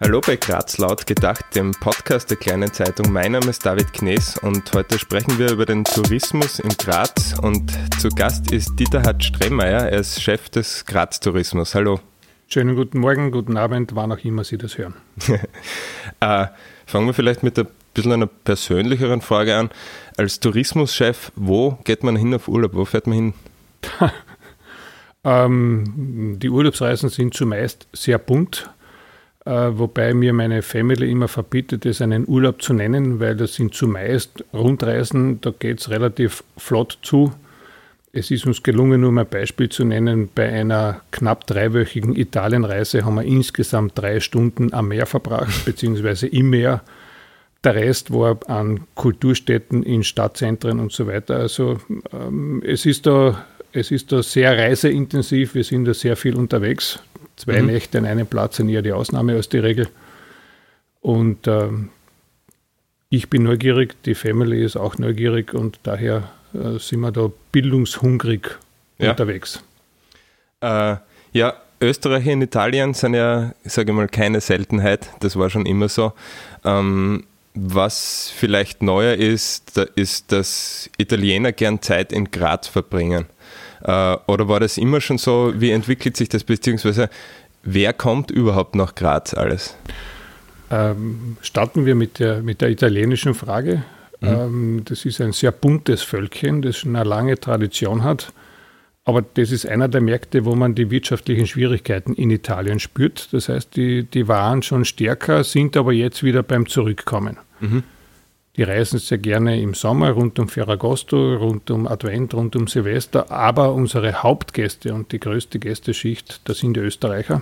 Hallo bei Graz laut gedacht, dem Podcast der kleinen Zeitung. Mein Name ist David Knees und heute sprechen wir über den Tourismus in Graz und zu Gast ist Dieter Hart Stremeier, er ist Chef des Graz Tourismus. Hallo. Schönen guten Morgen, guten Abend, wann auch immer Sie das hören. äh, fangen wir vielleicht mit ein bisschen einer persönlicheren Frage an. Als Tourismuschef, wo geht man hin auf Urlaub? Wo fährt man hin? ähm, die Urlaubsreisen sind zumeist sehr bunt wobei mir meine Family immer verbietet, es einen Urlaub zu nennen, weil das sind zumeist Rundreisen, da geht es relativ flott zu. Es ist uns gelungen, um ein Beispiel zu nennen, bei einer knapp dreiwöchigen Italienreise haben wir insgesamt drei Stunden am Meer verbracht, beziehungsweise im Meer. Der Rest war an Kulturstätten in Stadtzentren und so weiter. Also ähm, es, ist da, es ist da sehr reiseintensiv, wir sind da sehr viel unterwegs. Zwei mhm. Nächte an einem Platz sind eher die Ausnahme als die Regel. Und ähm, ich bin neugierig, die Family ist auch neugierig und daher äh, sind wir da bildungshungrig ja. unterwegs. Äh, ja, Österreich und Italien sind ja, sage ich mal, keine Seltenheit. Das war schon immer so. Ähm, was vielleicht neuer ist, da ist, dass Italiener gern Zeit in Graz verbringen. Äh, oder war das immer schon so? Wie entwickelt sich das, beziehungsweise wer kommt überhaupt nach Graz alles? Ähm, starten wir mit der, mit der italienischen Frage. Mhm. Ähm, das ist ein sehr buntes Völkchen, das schon eine lange Tradition hat. Aber das ist einer der Märkte, wo man die wirtschaftlichen Schwierigkeiten in Italien spürt. Das heißt, die, die waren schon stärker, sind aber jetzt wieder beim Zurückkommen. Mhm. Die reisen sehr gerne im Sommer rund um Ferragosto, rund um Advent, rund um Silvester. Aber unsere Hauptgäste und die größte Gästeschicht, das sind die Österreicher.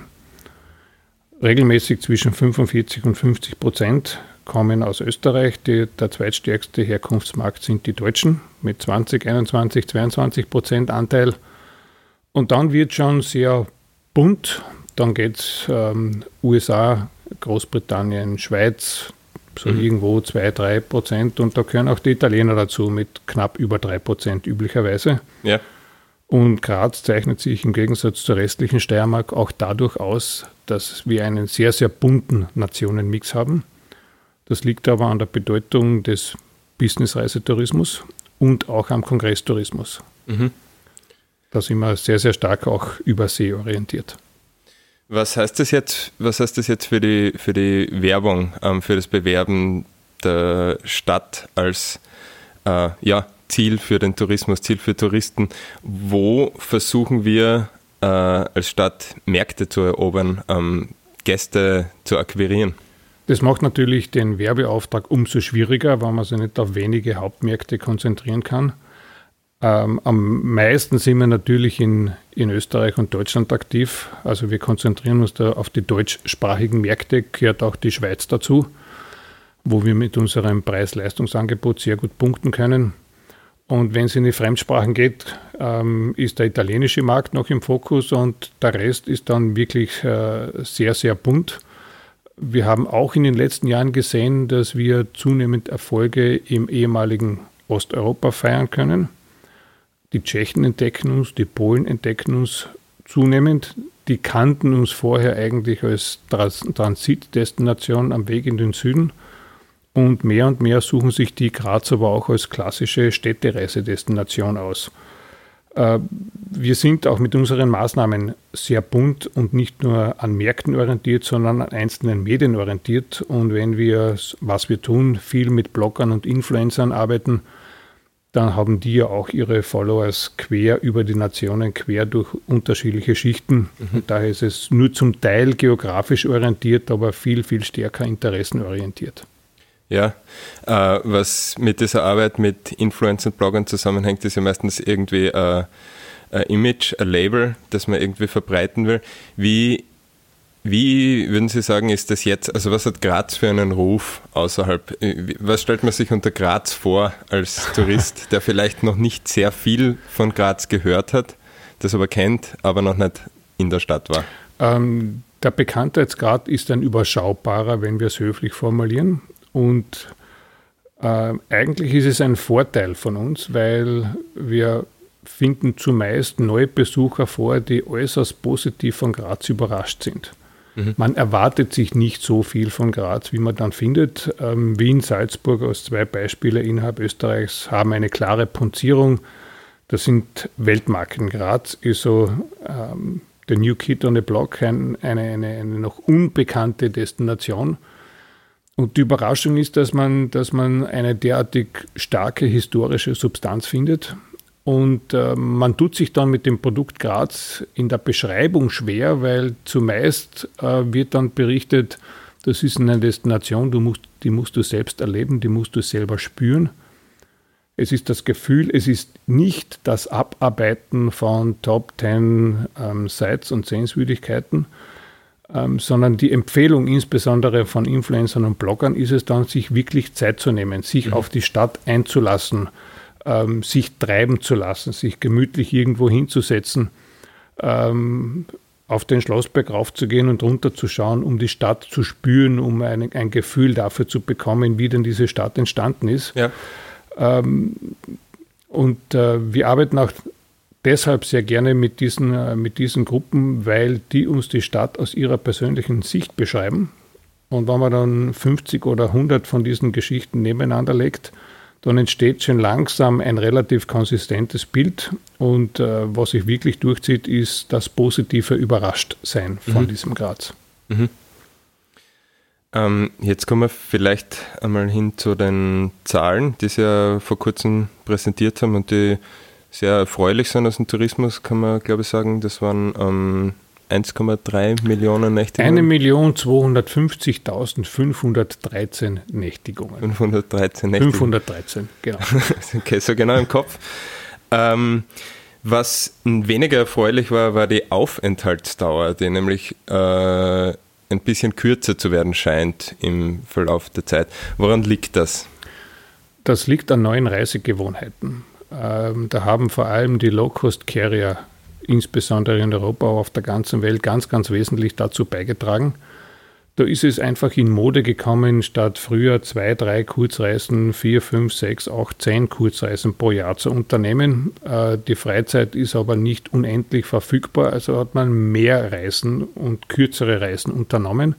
Regelmäßig zwischen 45 und 50 Prozent kommen aus Österreich. Die, der zweitstärkste Herkunftsmarkt sind die Deutschen mit 20, 21, 22 Prozent Anteil. Und dann wird schon sehr bunt. Dann geht es ähm, USA, Großbritannien, Schweiz, so mhm. irgendwo 2, 3 Prozent. Und da gehören auch die Italiener dazu mit knapp über 3 Prozent üblicherweise. Ja. Und Graz zeichnet sich im Gegensatz zur restlichen Steiermark auch dadurch aus, dass wir einen sehr, sehr bunten Nationenmix haben. Das liegt aber an der Bedeutung des Business-Reisetourismus und auch am Kongresstourismus. Mhm. Da sind wir sehr, sehr stark auch überseeorientiert. Was heißt das jetzt, was heißt das jetzt für die, für die Werbung, ähm, für das Bewerben der Stadt als äh, ja, Ziel für den Tourismus, Ziel für Touristen? Wo versuchen wir äh, als Stadt Märkte zu erobern, ähm, Gäste zu akquirieren? Das macht natürlich den Werbeauftrag umso schwieriger, weil man sich nicht auf wenige Hauptmärkte konzentrieren kann. Ähm, am meisten sind wir natürlich in, in Österreich und Deutschland aktiv. Also wir konzentrieren uns da auf die deutschsprachigen Märkte, gehört auch die Schweiz dazu, wo wir mit unserem Preis-Leistungsangebot sehr gut punkten können. Und wenn es in die Fremdsprachen geht, ähm, ist der italienische Markt noch im Fokus und der Rest ist dann wirklich äh, sehr, sehr bunt. Wir haben auch in den letzten Jahren gesehen, dass wir zunehmend Erfolge im ehemaligen Osteuropa feiern können. Die Tschechen entdecken uns, die Polen entdecken uns zunehmend. Die kannten uns vorher eigentlich als Transitdestination am Weg in den Süden. Und mehr und mehr suchen sich die Graz aber auch als klassische Städtereisedestination aus. Äh, wir sind auch mit unseren Maßnahmen sehr bunt und nicht nur an Märkten orientiert, sondern an einzelnen Medien orientiert. Und wenn wir, was wir tun, viel mit Bloggern und Influencern arbeiten, dann haben die ja auch ihre Followers quer über die Nationen, quer durch unterschiedliche Schichten. Mhm. daher ist es nur zum Teil geografisch orientiert, aber viel, viel stärker interessenorientiert. Ja, äh, was mit dieser Arbeit mit Influencern und Bloggern zusammenhängt, ist ja meistens irgendwie äh, ein Image, ein Label, das man irgendwie verbreiten will. Wie wie würden Sie sagen, ist das jetzt, also was hat Graz für einen Ruf außerhalb, was stellt man sich unter Graz vor als Tourist, der vielleicht noch nicht sehr viel von Graz gehört hat, das aber kennt, aber noch nicht in der Stadt war? Ähm, der Bekanntheitsgrad ist ein überschaubarer, wenn wir es höflich formulieren. Und äh, eigentlich ist es ein Vorteil von uns, weil wir finden zumeist neue Besucher vor, die äußerst positiv von Graz überrascht sind. Mhm. Man erwartet sich nicht so viel von Graz, wie man dann findet. Ähm, Wien, Salzburg als zwei Beispiele innerhalb Österreichs haben eine klare Punzierung. Das sind Weltmarken. Graz ist so ähm, der New Kid on the Block, ein, eine, eine, eine noch unbekannte Destination. Und die Überraschung ist, dass man, dass man eine derartig starke historische Substanz findet. Und äh, man tut sich dann mit dem Produkt Graz in der Beschreibung schwer, weil zumeist äh, wird dann berichtet, das ist eine Destination, musst, die musst du selbst erleben, die musst du selber spüren. Es ist das Gefühl, es ist nicht das Abarbeiten von Top 10 ähm, Sites und Sehenswürdigkeiten, ähm, sondern die Empfehlung insbesondere von Influencern und Bloggern ist es dann, sich wirklich Zeit zu nehmen, sich mhm. auf die Stadt einzulassen, ähm, sich treiben zu lassen, sich gemütlich irgendwo hinzusetzen, ähm, auf den Schlossberg raufzugehen und runterzuschauen, um die Stadt zu spüren, um ein, ein, Gefühl dafür zu bekommen, wie denn diese Stadt entstanden ist. Ja. Ähm, und äh, wir arbeiten auch deshalb sehr gerne mit diesen, äh, mit diesen Gruppen, weil die uns die Stadt aus ihrer persönlichen Sicht beschreiben. Und wenn man dann 50 oder 100 von diesen Geschichten nebeneinander legt, dann entsteht schon langsam ein relativ konsistentes Bild. Und äh, was sich wirklich durchzieht, ist das positive Überraschtsein von mhm. diesem Graz. Mhm. Ähm, jetzt kommen wir vielleicht einmal hin zu den Zahlen, die Sie ja vor kurzem präsentiert haben und die sehr erfreulich sind aus dem Tourismus, kann man glaube ich sagen. Das waren ähm, 1,3 Millionen Nächtigungen? 1.250.513 Nächtigungen. 513 Nächtigungen. 513, genau. okay, so genau im Kopf. Ähm, was weniger erfreulich war, war die Aufenthaltsdauer, die nämlich äh, ein bisschen kürzer zu werden scheint im Verlauf der Zeit. Woran liegt das? Das liegt an neuen Reisegewohnheiten. Ähm, da haben vor allem die Low-Cost-Carrier insbesondere in Europa, aber auf der ganzen Welt ganz, ganz wesentlich dazu beigetragen. Da ist es einfach in Mode gekommen, statt früher zwei, drei Kurzreisen, vier, fünf, sechs, acht, zehn Kurzreisen pro Jahr zu unternehmen. Äh, die Freizeit ist aber nicht unendlich verfügbar, also hat man mehr Reisen und kürzere Reisen unternommen.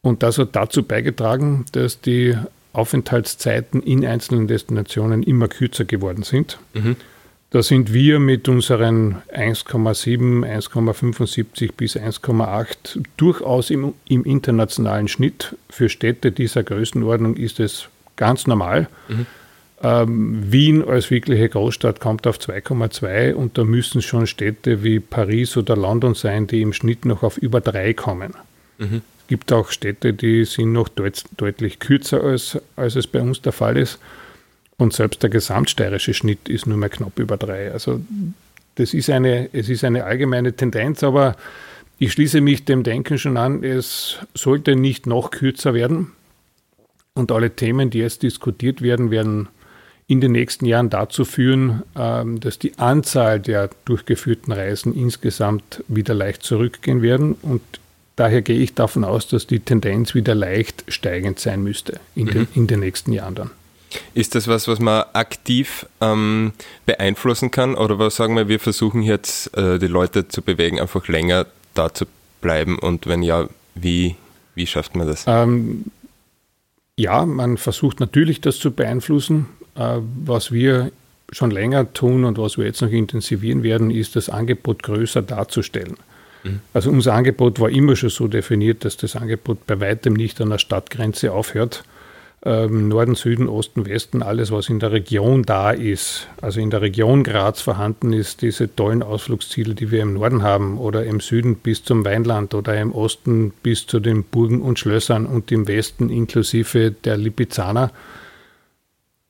Und das hat dazu beigetragen, dass die Aufenthaltszeiten in einzelnen Destinationen immer kürzer geworden sind. Mhm. Da sind wir mit unseren 1,7, 1,75 bis 1,8 durchaus im, im, internationalen Schnitt. Für Städte dieser Größenordnung ist es ganz normal. Mhm. Ähm, Wien als wirkliche Großstadt kommt auf 2,2 und da müssen schon Städte wie Paris oder London sein, die im Schnitt noch auf über 3 kommen. Mhm. Es gibt auch Städte, die sind noch deut deutlich kürzer, als, als es bei uns der Fall ist. Und selbst der gesamtsteirische Schnitt ist nur mehr knapp über drei. Also das ist eine, es ist eine allgemeine Tendenz, aber ich schließe mich dem Denken schon an, es sollte nicht noch kürzer werden. Und alle Themen, die jetzt diskutiert werden, werden in den nächsten Jahren dazu führen, ähm, dass die Anzahl der durchgeführten Reisen insgesamt wieder leicht zurückgehen werden. Und daher gehe ich davon aus, dass die Tendenz wieder leicht steigend sein müsste in, mhm. den, in den nächsten Jahren dann. Ist das was, was man aktiv ähm, beeinflussen kann? Oder was sagen wir, wir versuchen jetzt äh, die Leute zu bewegen, einfach länger da zu bleiben? Und wenn ja, wie, wie schafft man das? Ähm, ja, man versucht natürlich das zu beeinflussen. Äh, was wir schon länger tun und was wir jetzt noch intensivieren werden, ist das Angebot größer darzustellen. Mhm. Also unser Angebot war immer schon so definiert, dass das Angebot bei weitem nicht an der Stadtgrenze aufhört, ähm, Norden, Süden, Osten, Westen, alles, was in der Region da ist, also in der Region Graz vorhanden ist, diese tollen Ausflugsziele, die wir im Norden haben, oder im Süden bis zum Weinland oder im Osten bis zu den Burgen und Schlössern und im Westen inklusive der Lipizzaner.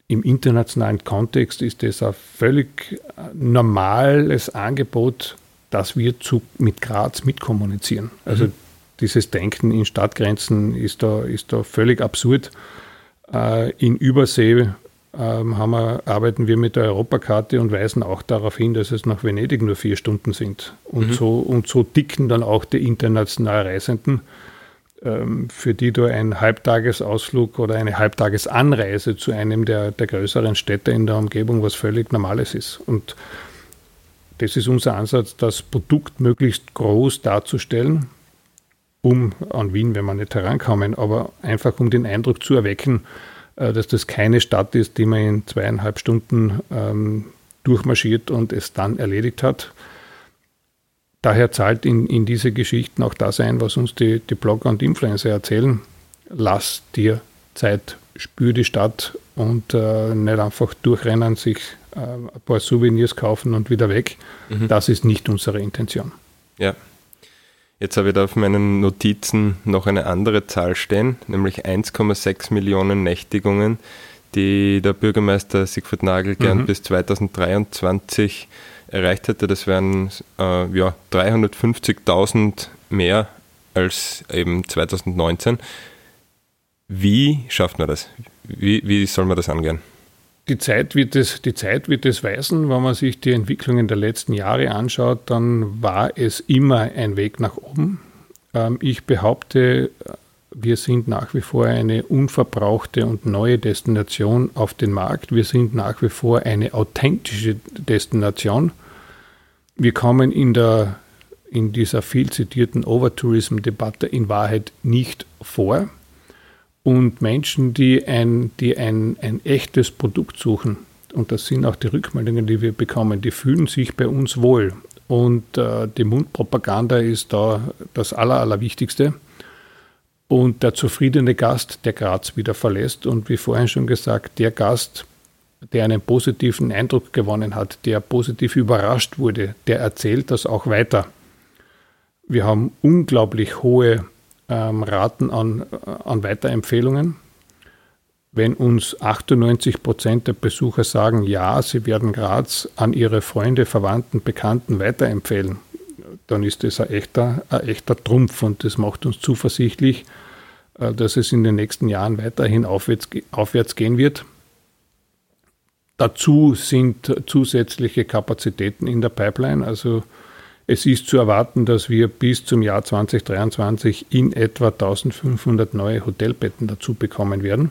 Im internationalen Kontext ist das ein völlig normales Angebot, das wir zu, mit Graz mitkommunizieren. Also mhm. dieses Denken in Stadtgrenzen ist da, ist da völlig absurd. Äh, in Übersee ähm, wir, arbeiten wir mit der Europakarte und weisen auch darauf hin, dass es nach Venedig nur vier Stunden sind. Und, mhm. so, und so dicken dann auch die international Reisenden, ähm, für die da ein Halbtagesausflug oder eine Halbtagesanreise zu einem der, der größeren Städte in der Umgebung was völlig Normales ist. Und das ist unser Ansatz, das Produkt möglichst groß darzustellen um an Wien, wenn wir nicht herankommen, aber einfach um den Eindruck zu erwecken, äh, dass das keine Stadt ist, die man in zweieinhalb Stunden ähm, durchmarschiert und es dann erledigt hat. Daher zahlt in, in diese Geschichten auch das ein, was uns die, die Blogger und Influencer erzählen. Lass dir Zeit, spür die Stadt und äh, nicht einfach durchrennen, sich äh, ein paar Souvenirs kaufen und wieder weg. Mhm. Das ist nicht unsere Intention. Ja. Jetzt habe ich da auf meinen Notizen noch eine andere Zahl stehen, nämlich 1,6 Millionen Nächtigungen, die der Bürgermeister Siegfried Nagel gern mhm. bis 2023 erreicht hätte. Das wären äh, ja, 350.000 mehr als eben 2019. Wie schafft man das? Wie, wie soll man das angehen? Die Zeit, wird es, die Zeit wird es weisen. Wenn man sich die Entwicklungen der letzten Jahre anschaut, dann war es immer ein Weg nach oben. Ähm, ich behaupte, wir sind nach wie vor eine unverbrauchte und neue Destination auf den Markt. Wir sind nach wie vor eine authentische Destination. Wir kommen in, der, in dieser viel zitierten Overtourism-Debatte in Wahrheit nicht vor. Und Menschen, die ein, die ein, ein echtes Produkt suchen, und das sind auch die Rückmeldungen, die wir bekommen, die fühlen sich bei uns wohl. Und äh, die Mundpropaganda ist da das Aller, Allerwichtigste. Und der zufriedene Gast, der Graz wieder verlässt und wie vorhin schon gesagt, der Gast, der einen positiven Eindruck gewonnen hat, der positiv überrascht wurde, der erzählt das auch weiter. Wir haben unglaublich hohe ähm, Raten an, an Weiterempfehlungen. Wenn uns 98 Prozent der Besucher sagen, ja, sie werden Graz an ihre Freunde, Verwandten, Bekannten weiterempfehlen, dann ist das ein echter, ein echter Trumpf und das macht uns zuversichtlich, äh, dass es in den nächsten Jahren weiterhin aufwärts, aufwärts gehen wird. Dazu sind zusätzliche Kapazitäten in der Pipeline. Also es ist zu erwarten, dass wir bis zum Jahr 2023 in etwa 1500 neue Hotelbetten dazu bekommen werden.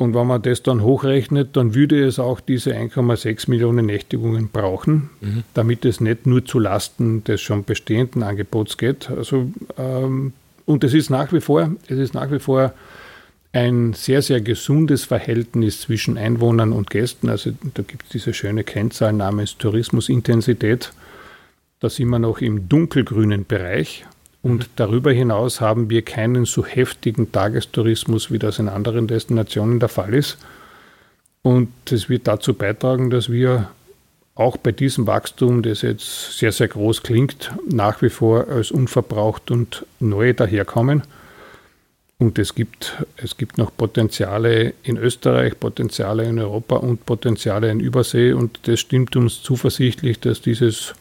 Und wenn man das dann hochrechnet, dann würde es auch diese 1,6 Millionen Nächtigungen brauchen, mhm. damit es nicht nur zu Lasten des schon bestehenden Angebots geht. Also, ähm, und es ist nach wie vor, es ist nach wie vor ein sehr, sehr gesundes Verhältnis zwischen Einwohnern und Gästen. Also da gibt es diese schöne Kennzahl namens Tourismusintensität. Da sind wir noch im dunkelgrünen Bereich. Und mhm. darüber hinaus haben wir keinen so heftigen Tagestourismus, wie das in anderen Destinationen der Fall ist. Und das wird dazu beitragen, dass wir auch bei diesem Wachstum, das jetzt sehr, sehr groß klingt, nach wie vor als unverbraucht und neu daherkommen. Und es gibt, es gibt noch Potenziale in Österreich, Potenziale in Europa und Potenziale in Übersee. Und das stimmt uns zuversichtlich, dass dieses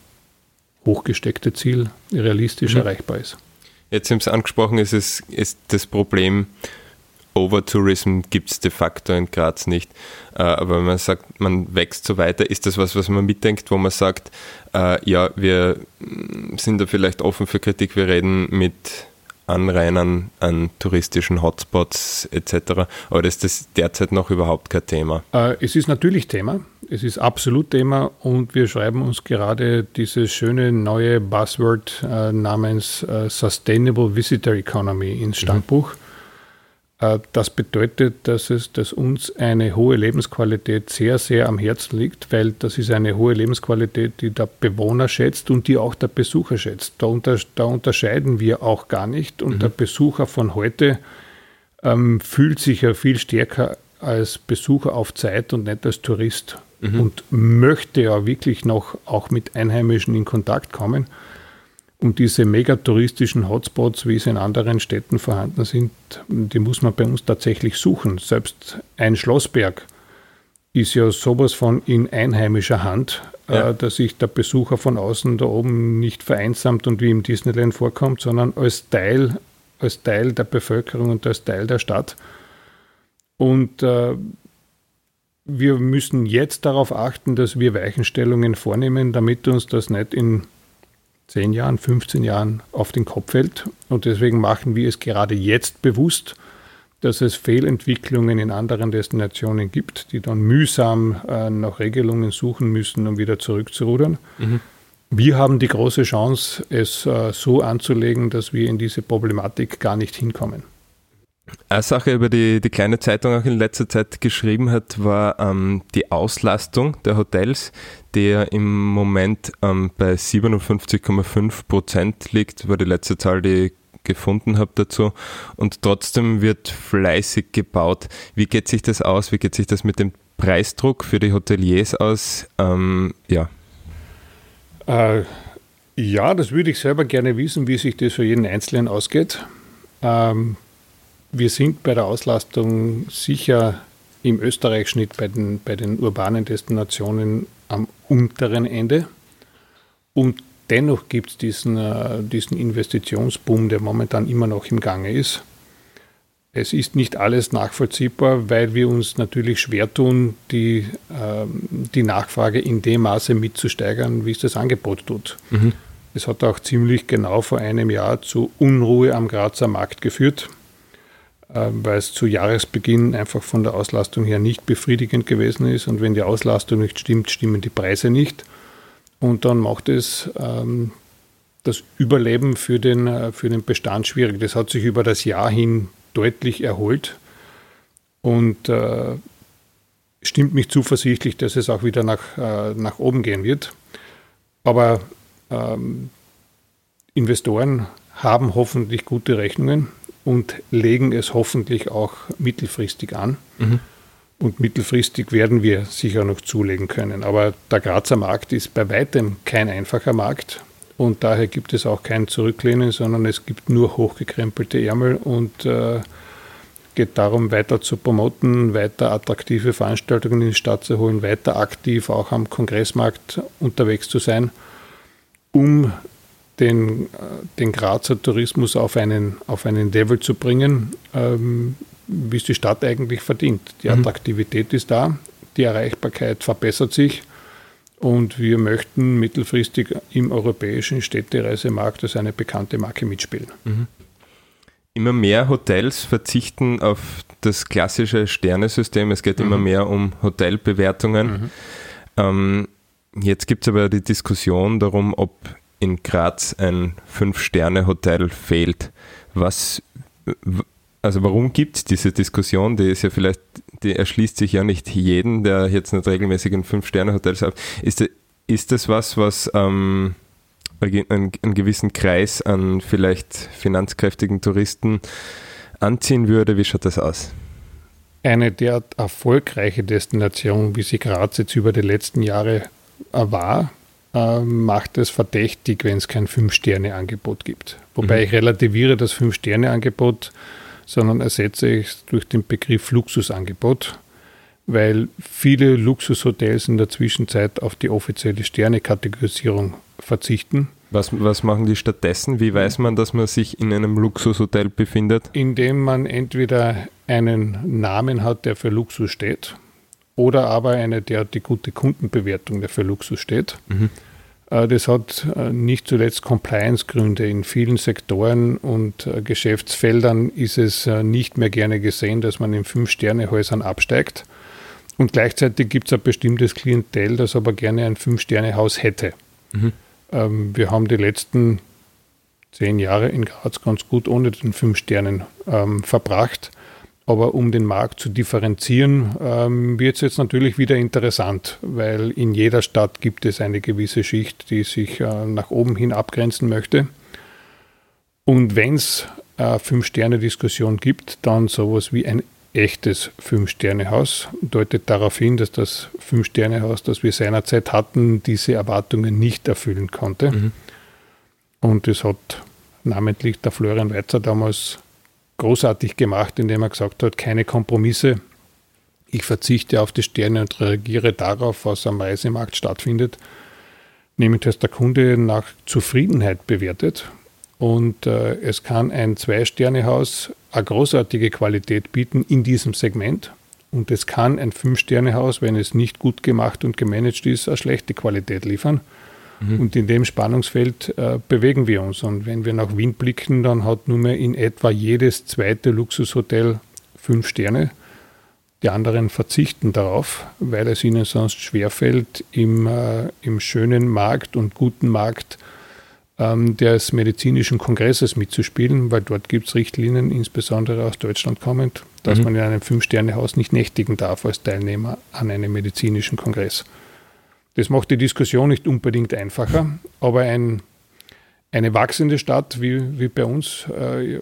hochgesteckte Ziel realistisch mhm. erreichbar ist. Jetzt haben Sie angesprochen, ist, es, ist das Problem, Overtourism gibt es de facto in Graz nicht. Äh, aber wenn man sagt, man wächst so weiter, ist das was, was man mitdenkt, wo man sagt, äh, ja, wir sind da vielleicht offen für Kritik, wir reden mit Anrainern an touristischen Hotspots etc. Oder ist das derzeit noch überhaupt kein Thema? Äh, es ist natürlich Thema. Es ist absolut Thema und wir schreiben uns gerade dieses schöne neue Buzzword äh, namens äh, Sustainable Visitor Economy ins mhm. Stammbuch. Mhm. Äh, das bedeutet, dass es, dass uns eine hohe Lebensqualität sehr, sehr am Herzen liegt, weil das ist eine hohe Lebensqualität, die der Bewohner schätzt und die auch der Besucher schätzt. Da, unter, da unterscheiden wir auch gar nicht. Und mhm. der Besucher von heute ähm, fühlt sich ja viel stärker als Besucher auf Zeit und nicht als Tourist mhm. und möchte ja wirklich noch auch mit Einheimischen in Kontakt kommen. Und diese megatouristischen Hotspots, wie sie in anderen Städten vorhanden sind, die muss man bei uns tatsächlich suchen. Selbst ein Schlossberg ist ja sowas von in einheimischer Hand, äh, ja. äh, dass sich der Besucher von außen da oben nicht vereinsamt und wie im Disneyland vorkommt, sondern als Teil, als Teil der Bevölkerung und als Teil der Stadt. Und äh, wir müssen jetzt darauf achten, dass wir Weichenstellungen vornehmen, damit uns das nicht in 10 Jahren, 15 Jahren auf den Kopf fällt. Und deswegen machen wir es gerade jetzt bewusst, dass es Fehlentwicklungen in anderen Destinationen gibt, die dann mühsam äh, nach Regelungen suchen müssen, um wieder zurückzurudern. Mhm. Wir haben die große Chance, es äh, so anzulegen, dass wir in diese Problematik gar nicht hinkommen. Eine Sache, über die die kleine Zeitung auch in letzter Zeit geschrieben hat, war ähm, die Auslastung der Hotels, die ja im Moment ähm, bei 57,5 Prozent liegt, war die letzte Zahl, die ich gefunden habe dazu. Und trotzdem wird fleißig gebaut. Wie geht sich das aus? Wie geht sich das mit dem Preisdruck für die Hoteliers aus? Ähm, ja. Äh, ja, das würde ich selber gerne wissen, wie sich das für jeden Einzelnen ausgeht. Ähm, wir sind bei der Auslastung sicher im Österreich-Schnitt bei den, bei den urbanen Destinationen am unteren Ende. Und dennoch gibt es diesen, äh, diesen Investitionsboom, der momentan immer noch im Gange ist. Es ist nicht alles nachvollziehbar, weil wir uns natürlich schwer tun, die, äh, die Nachfrage in dem Maße mitzusteigern, wie es das Angebot tut. Mhm. Es hat auch ziemlich genau vor einem Jahr zu Unruhe am Grazer Markt geführt, weil es zu Jahresbeginn einfach von der Auslastung her nicht befriedigend gewesen ist. Und wenn die Auslastung nicht stimmt, stimmen die Preise nicht. Und dann macht es ähm, das Überleben für den, äh, für den Bestand schwierig. Das hat sich über das Jahr hin deutlich erholt und äh, stimmt mich zuversichtlich, dass es auch wieder nach, äh, nach oben gehen wird. Aber ähm, Investoren haben hoffentlich gute Rechnungen und legen es hoffentlich auch mittelfristig an. Mhm. Und mittelfristig werden wir sicher noch zulegen können. Aber der Grazer Markt ist bei weitem kein einfacher Markt. Und daher gibt es auch kein Zurücklehnen, sondern es gibt nur hochgekrempelte Ärmel und äh, geht darum, weiter zu promoten, weiter attraktive Veranstaltungen in die Stadt zu holen, weiter aktiv auch am Kongressmarkt unterwegs zu sein, um den, äh, den Grazer Tourismus auf einen, auf einen Level zu bringen, ähm, wie es die Stadt eigentlich verdient. Die mhm. Attraktivität ist da, die Erreichbarkeit verbessert sich und wir möchten mittelfristig im europäischen Städtereisemarkt als eine bekannte Marke mitspielen. Mhm. Immer mehr Hotels verzichten auf das klassische Sternesystem. Es geht mhm. immer mehr um Hotelbewertungen. Mhm. Ähm, jetzt gibt es aber die Diskussion darum, ob in Graz ein Fünf-Sterne-Hotel fehlt. Was, also warum gibt es diese Diskussion? Die ist ja vielleicht, die erschließt sich ja nicht jeden, der jetzt nicht regelmäßig in Fünf-Sterne-Hotels hat. Ist, ist das was, was ähm, einen, einen gewissen Kreis an vielleicht finanzkräftigen Touristen anziehen würde? Wie schaut das aus? Eine derart erfolgreiche Destination, wie sie Graz jetzt über die letzten Jahre war, äh, macht es verdächtig, wenn es kein Fünf-Sterne-Angebot gibt. Wobei mhm. ich relativiere das Fünf-Sterne-Angebot sondern ersetze ich es durch den Begriff Luxusangebot, weil viele Luxushotels in der Zwischenzeit auf die offizielle Sterne-Kategorisierung verzichten. Was, was machen die stattdessen? Wie weiß man, dass man sich in einem Luxushotel befindet? Indem man entweder einen Namen hat, der für Luxus steht, oder aber eine derartig gute Kundenbewertung, der für Luxus steht. Mhm. Äh, das hat äh, nicht zuletzt Compliance-Gründe. In vielen Sektoren und äh, Geschäftsfeldern ist es nicht mehr gerne gesehen, dass man in Fünf-Sterne-Häusern absteigt. Und gleichzeitig gibt es ein bestimmtes Klientel, das aber gerne ein Fünf-Sterne-Haus hätte. Mhm. Ähm, wir haben die letzten zehn Jahre in Graz ganz gut ohne den Fünf Sternen ähm, verbracht. Aber um den Markt zu differenzieren, ähm, wird es jetzt natürlich wieder interessant, weil in jeder Stadt gibt es eine gewisse Schicht, die sich äh, nach oben hin abgrenzen möchte. Und wenn es äh, Fünf-Sterne-Diskussion gibt, dann sowas wie ein echtes Fünf-Sterne-Haus. Deutet darauf hin, dass das Fünf-Sterne-Haus, das wir seinerzeit hatten, diese Erwartungen nicht erfüllen konnte. Mhm. Und es hat namentlich der Florian Weizer damals großartig gemacht, indem er gesagt hat, keine Kompromisse. Ich verzichte auf die Sterne und reagiere darauf, was am Reisemarkt stattfindet, nämlich dass der Kunde nach Zufriedenheit bewertet. Und äh, es kann ein Zwei-Sterne-Haus eine großartige Qualität bieten in diesem Segment. Und es kann ein Fünf-Sterne-Haus, wenn es nicht gut gemacht und gemanagt ist, eine schlechte Qualität liefern. Mhm. Und in dem Spannungsfeld äh, bewegen wir uns. Und wenn wir nach Wien blicken, dann hat nunmehr in etwa jedes zweite Luxushotel fünf Sterne. Die anderen verzichten darauf, weil es ihnen sonst schwerfällt, im, äh, im schönen Markt und guten Markt ähm, des medizinischen Kongresses mitzuspielen, weil dort gibt es Richtlinien, insbesondere aus Deutschland kommend, dass mhm. man in einem Fünf-Sterne-Haus nicht nächtigen darf als Teilnehmer an einem medizinischen Kongress. Das macht die Diskussion nicht unbedingt einfacher, aber ein, eine wachsende Stadt wie, wie bei uns äh,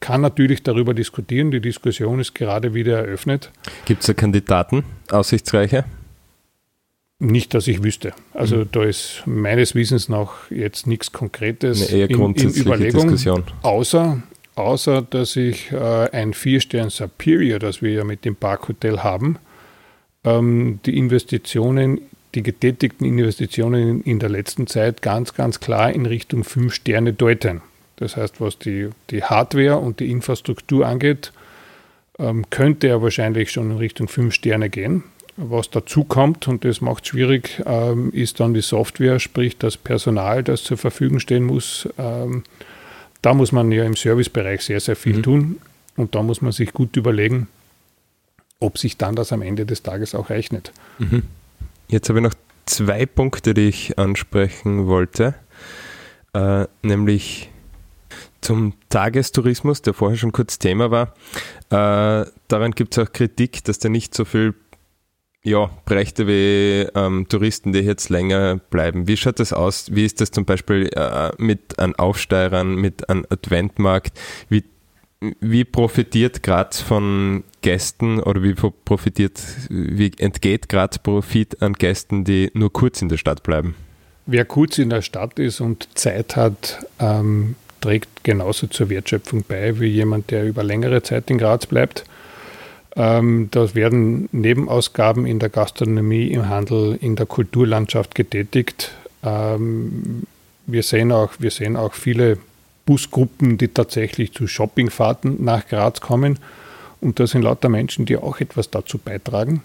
kann natürlich darüber diskutieren. Die Diskussion ist gerade wieder eröffnet. Gibt es da Kandidaten, aussichtsreiche? Nicht, dass ich wüsste. Also mhm. da ist meines Wissens noch jetzt nichts Konkretes Eine eher in, in Überlegung, Diskussion. Außer, außer dass ich äh, ein Vier-Stern Superior, das wir ja mit dem Parkhotel haben, ähm, die Investitionen die getätigten Investitionen in der letzten Zeit ganz, ganz klar in Richtung fünf Sterne deuten. Das heißt, was die, die Hardware und die Infrastruktur angeht, ähm, könnte er wahrscheinlich schon in Richtung fünf Sterne gehen. Was dazu kommt, und das macht es schwierig, ähm, ist dann die Software, sprich das Personal, das zur Verfügung stehen muss. Ähm, da muss man ja im Servicebereich sehr, sehr viel mhm. tun. Und da muss man sich gut überlegen, ob sich dann das am Ende des Tages auch rechnet. Mhm. Jetzt habe ich noch zwei Punkte, die ich ansprechen wollte, äh, nämlich zum Tagestourismus, der vorher schon kurz Thema war. Äh, daran gibt es auch Kritik, dass der nicht so viel ja, bräuchte wie ähm, Touristen, die jetzt länger bleiben. Wie schaut das aus? Wie ist das zum Beispiel äh, mit an Aufsteigern, mit einem Adventmarkt? Wie wie profitiert Graz von Gästen oder wie profitiert, wie entgeht Graz Profit an Gästen, die nur kurz in der Stadt bleiben? Wer kurz in der Stadt ist und Zeit hat, ähm, trägt genauso zur Wertschöpfung bei wie jemand, der über längere Zeit in Graz bleibt. Ähm, da werden Nebenausgaben in der Gastronomie, im Handel, in der Kulturlandschaft getätigt. Ähm, wir, sehen auch, wir sehen auch viele Busgruppen, die tatsächlich zu Shoppingfahrten nach Graz kommen. Und das sind lauter Menschen, die auch etwas dazu beitragen.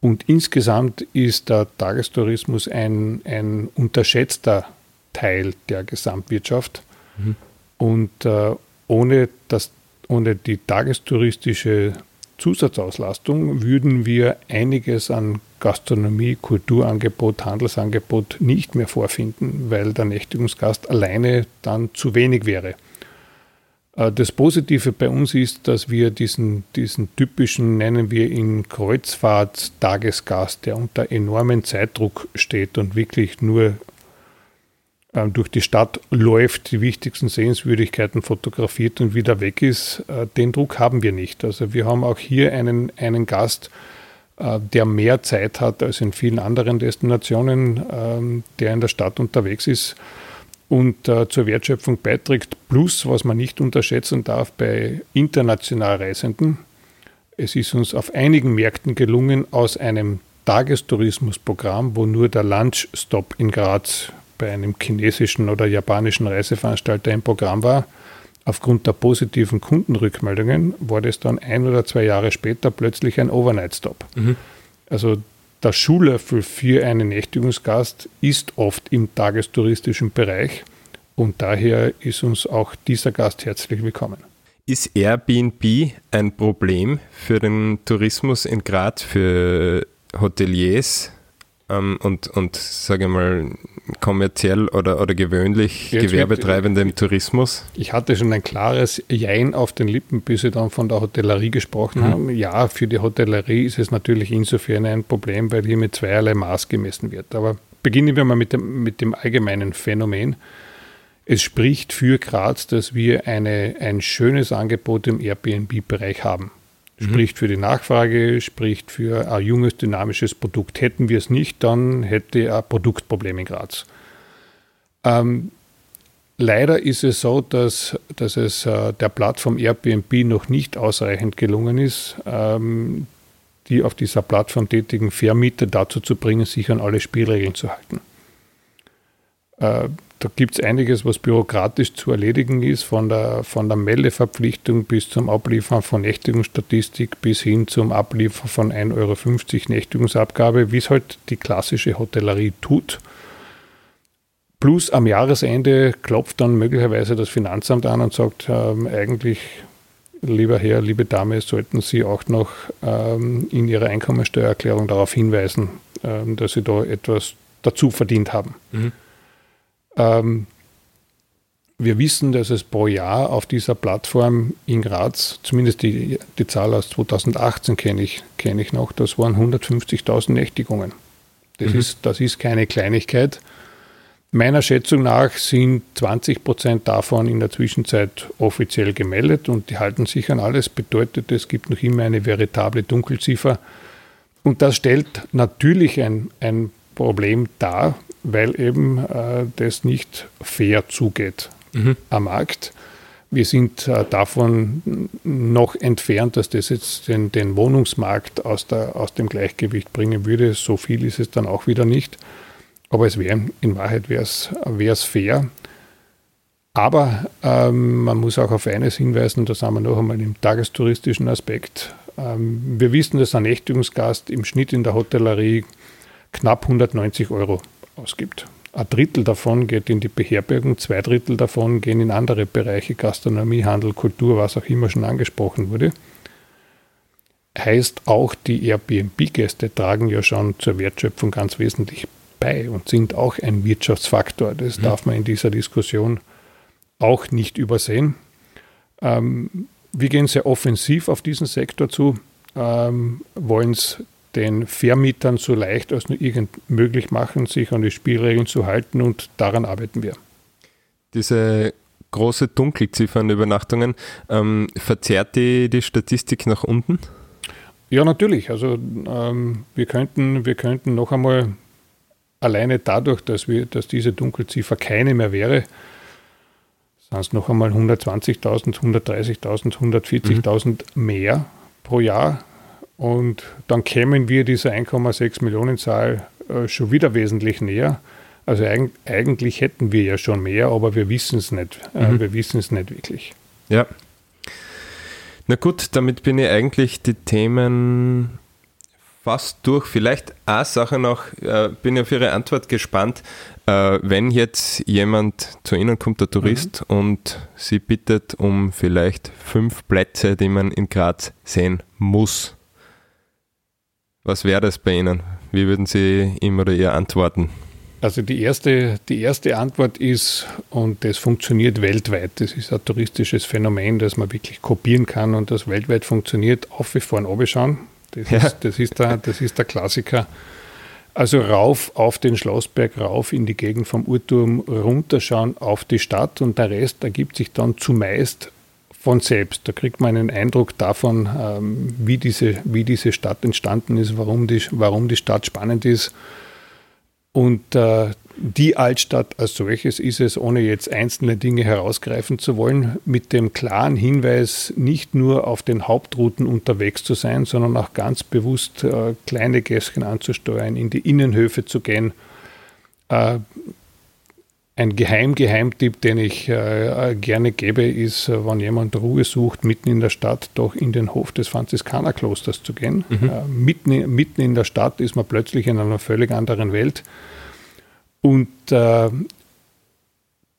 Und insgesamt ist der Tagestourismus ein, ein unterschätzter Teil der Gesamtwirtschaft. Mhm. Und äh, ohne, das, ohne die tagestouristische Zusatzauslastung würden wir einiges an Gastronomie, Kulturangebot, Handelsangebot nicht mehr vorfinden, weil der Nächtigungsgast alleine dann zu wenig wäre. Äh, das Positive bei uns ist, dass wir diesen, diesen typischen, nennen wir ihn Kreuzfahrtstagesgast, der unter enormen Zeitdruck steht und wirklich nur äh, durch die Stadt läuft, die wichtigsten Sehenswürdigkeiten fotografiert und wieder weg ist, äh, den Druck haben wir nicht. Also wir haben auch hier einen, einen Gast, äh, der mehr Zeit hat als in vielen anderen Destinationen, ähm, der in der Stadt unterwegs ist und zur Wertschöpfung beiträgt. Plus, was man nicht unterschätzen darf, bei international Reisenden. Es ist uns auf einigen Märkten gelungen, aus einem Tagestourismusprogramm, wo nur der Lunchstop in Graz bei einem chinesischen oder japanischen Reiseveranstalter im Programm war. Aufgrund der positiven Kundenrückmeldungen wurde es dann ein oder zwei Jahre später plötzlich ein Overnight-Stop. Mhm. Also der Schullöffel für einen Nächtigungsgast ist oft im tagestouristischen Bereich und daher ist uns auch dieser Gast herzlich willkommen. Ist Airbnb ein Problem für den Tourismus in Graz, für Hoteliers ähm, und, und sage mal, kommerziell oder, oder gewöhnlich Jetzt Gewerbetreibende im Tourismus? Ich hatte schon ein klares Jein auf den Lippen, bis Sie dann von der Hotellerie gesprochen mhm. haben. Ja, für die Hotellerie ist es natürlich insofern ein Problem, weil hier mit zweierlei Maß gemessen wird. Aber beginnen wir mal mit dem, mit dem allgemeinen Phänomen. Es spricht für Graz, dass wir eine, ein schönes Angebot im Airbnb-Bereich haben. Mhm. Spricht für die Nachfrage, spricht für ein junges, dynamisches Produkt. Hätten wir es nicht, dann hätte er ein Produktproblem in Graz. Ähm, leider ist es so, dass, dass es äh, der Plattform Airbnb noch nicht ausreichend gelungen ist, ähm, die auf dieser Plattform tätigen Vermieter dazu zu bringen, sich an alle Spielregeln zu halten. Äh, da gibt es einiges, was bürokratisch zu erledigen ist, von der, von der Meldeverpflichtung bis zum Abliefern von Nächtigungsstatistik bis hin zum Abliefern von 1,50 Euro Nächtigungsabgabe, wie es halt die klassische Hotellerie tut. Plus am Jahresende klopft dann möglicherweise das Finanzamt an und sagt, äh, eigentlich lieber Herr, liebe Dame, sollten Sie auch noch ähm, in Ihrer Einkommensteuererklärung darauf hinweisen, ähm, dass Sie da etwas dazu verdient haben. Mhm. Ähm, wir wissen, dass es pro Jahr auf dieser Plattform in Graz, zumindest die, die Zahl aus 2018 kenne ich, kenn ich noch, das waren 150.000 Nächtigungen. Das, mhm. ist, das ist keine Kleinigkeit. Meiner Schätzung nach sind 20 Prozent davon in der Zwischenzeit offiziell gemeldet und die halten sich an alles. Bedeutet, es gibt noch immer eine veritable Dunkelziffer. Und das stellt natürlich ein, ein Problem dar, weil eben äh, das nicht fair zugeht mhm. am Markt. Wir sind äh, davon noch entfernt, dass das jetzt den, den Wohnungsmarkt aus, der, aus dem Gleichgewicht bringen würde. So viel ist es dann auch wieder nicht. Aber es wäre, in Wahrheit wäre es fair. Aber ähm, man muss auch auf eines hinweisen, da sind wir noch einmal im tagestouristischen Aspekt. Ähm, wir wissen, dass ein Nächtigungsgast im Schnitt in der Hotellerie knapp 190 Euro ausgibt. Ein Drittel davon geht in die Beherbergung, zwei Drittel davon gehen in andere Bereiche, Gastronomie, Handel, Kultur, was auch immer schon angesprochen wurde. Heißt auch, die Airbnb-Gäste tragen ja schon zur Wertschöpfung ganz wesentlich bei und sind auch ein Wirtschaftsfaktor. Das mhm. darf man in dieser Diskussion auch nicht übersehen. Ähm, wir gehen sehr offensiv auf diesen Sektor zu, ähm, wollen es den Vermietern so leicht als nur irgend möglich machen, sich an die Spielregeln zu halten und daran arbeiten wir. Diese große Dunkelziffer an Übernachtungen, ähm, verzerrt die die Statistik nach unten? Ja, natürlich. Also ähm, wir, könnten, wir könnten noch einmal alleine dadurch, dass, wir, dass diese Dunkelziffer keine mehr wäre, sind es noch einmal 120.000, 130.000, 140.000 mhm. mehr pro Jahr. Und dann kämen wir dieser 1,6 Millionen Zahl äh, schon wieder wesentlich näher. Also eig eigentlich hätten wir ja schon mehr, aber wir wissen es nicht. Äh, mhm. Wir wissen es nicht wirklich. Ja. Na gut, damit bin ich eigentlich die Themen fast durch. Vielleicht eine Sache noch, äh, bin ich auf Ihre Antwort gespannt. Äh, wenn jetzt jemand zu Ihnen kommt, der Tourist, mhm. und Sie bittet um vielleicht fünf Plätze, die man in Graz sehen muss, was wäre das bei Ihnen? Wie würden Sie ihm oder ihr antworten? Also die erste, die erste Antwort ist, und das funktioniert weltweit, das ist ein touristisches Phänomen, das man wirklich kopieren kann und das weltweit funktioniert, auf wie vor und schauen. Das, ja. ist, das, ist der, das ist der Klassiker. Also rauf auf den Schlossberg, rauf in die Gegend vom Uhrturm, runterschauen auf die Stadt und der Rest ergibt sich dann zumeist von selbst. Da kriegt man einen Eindruck davon, ähm, wie, diese, wie diese Stadt entstanden ist, warum die, warum die Stadt spannend ist. Und äh, die Altstadt als solches ist es, ohne jetzt einzelne Dinge herausgreifen zu wollen, mit dem klaren Hinweis, nicht nur auf den Hauptrouten unterwegs zu sein, sondern auch ganz bewusst äh, kleine Gässchen anzusteuern, in die Innenhöfe zu gehen, äh, ein Geheim-Geheimtipp, den ich äh, gerne gebe, ist, äh, wenn jemand Ruhe sucht, mitten in der Stadt doch in den Hof des Franziskanerklosters zu gehen. Mhm. Äh, mitten, mitten in der Stadt ist man plötzlich in einer völlig anderen Welt. Und äh,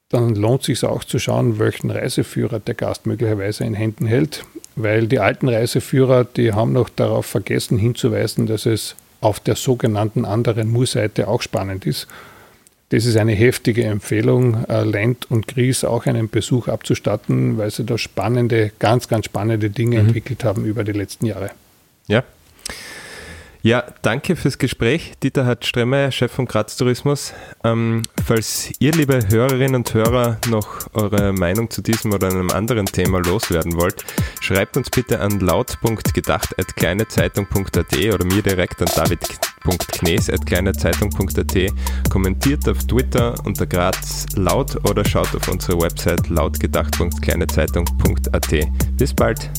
dann lohnt es sich auch zu schauen, welchen Reiseführer der Gast möglicherweise in Händen hält, weil die alten Reiseführer, die haben noch darauf vergessen hinzuweisen, dass es auf der sogenannten anderen Murseite auch spannend ist das ist eine heftige Empfehlung, äh, Lent und Gries auch einen Besuch abzustatten, weil sie da spannende, ganz, ganz spannende Dinge mhm. entwickelt haben über die letzten Jahre. Ja. Ja, danke fürs Gespräch. Dieter Hart Stremmer, Chef von Graz Tourismus. Ähm, falls ihr, liebe Hörerinnen und Hörer, noch eure Meinung zu diesem oder einem anderen Thema loswerden wollt, schreibt uns bitte an laut.gedacht.kleinezeitung.at oder mir direkt an david.knes.kleinezeitung.at, kommentiert auf Twitter unter Graz laut oder schaut auf unsere Website lautgedacht.kleinezeitung.at. Bis bald!